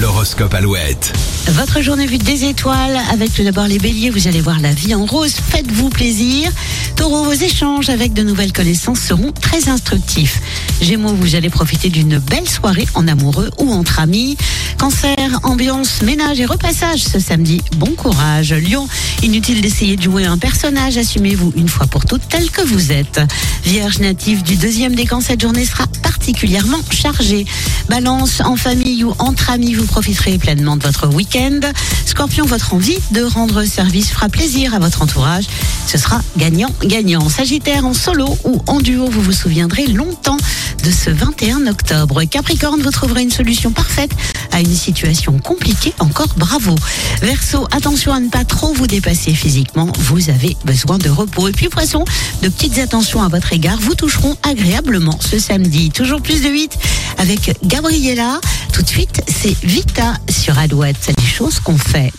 L'horoscope Alouette. Votre journée vue des étoiles, avec tout d'abord les béliers, vous allez voir la vie en rose, faites-vous plaisir. Taureau, vos échanges avec de nouvelles connaissances seront très instructifs. Gémeaux, vous allez profiter d'une belle soirée en amoureux ou entre amis. Cancer, ambiance, ménage et repassage ce samedi, bon courage. Lion, inutile d'essayer de jouer un personnage, assumez-vous une fois pour toutes tel que vous êtes. Vierge native du deuxième décan, cette journée sera particulièrement chargée. Balance, en famille ou entre amis, vous profiterez pleinement de votre week-end. Scorpion, votre envie de rendre service fera plaisir à votre entourage. Ce sera gagnant-gagnant. Sagittaire, en solo ou en duo, vous vous souviendrez longtemps de ce 21 octobre. Capricorne, vous trouverez une solution parfaite à une situation compliquée. Encore bravo. Verseau, attention à ne pas trop vous dépasser physiquement. Vous avez besoin de repos. Et puis Poisson, de petites attentions à votre égard vous toucheront agréablement ce samedi. Toujours plus de 8 avec Gabriella. Tout de suite, c'est Vita sur Alouette. C'est les choses qu'on fait.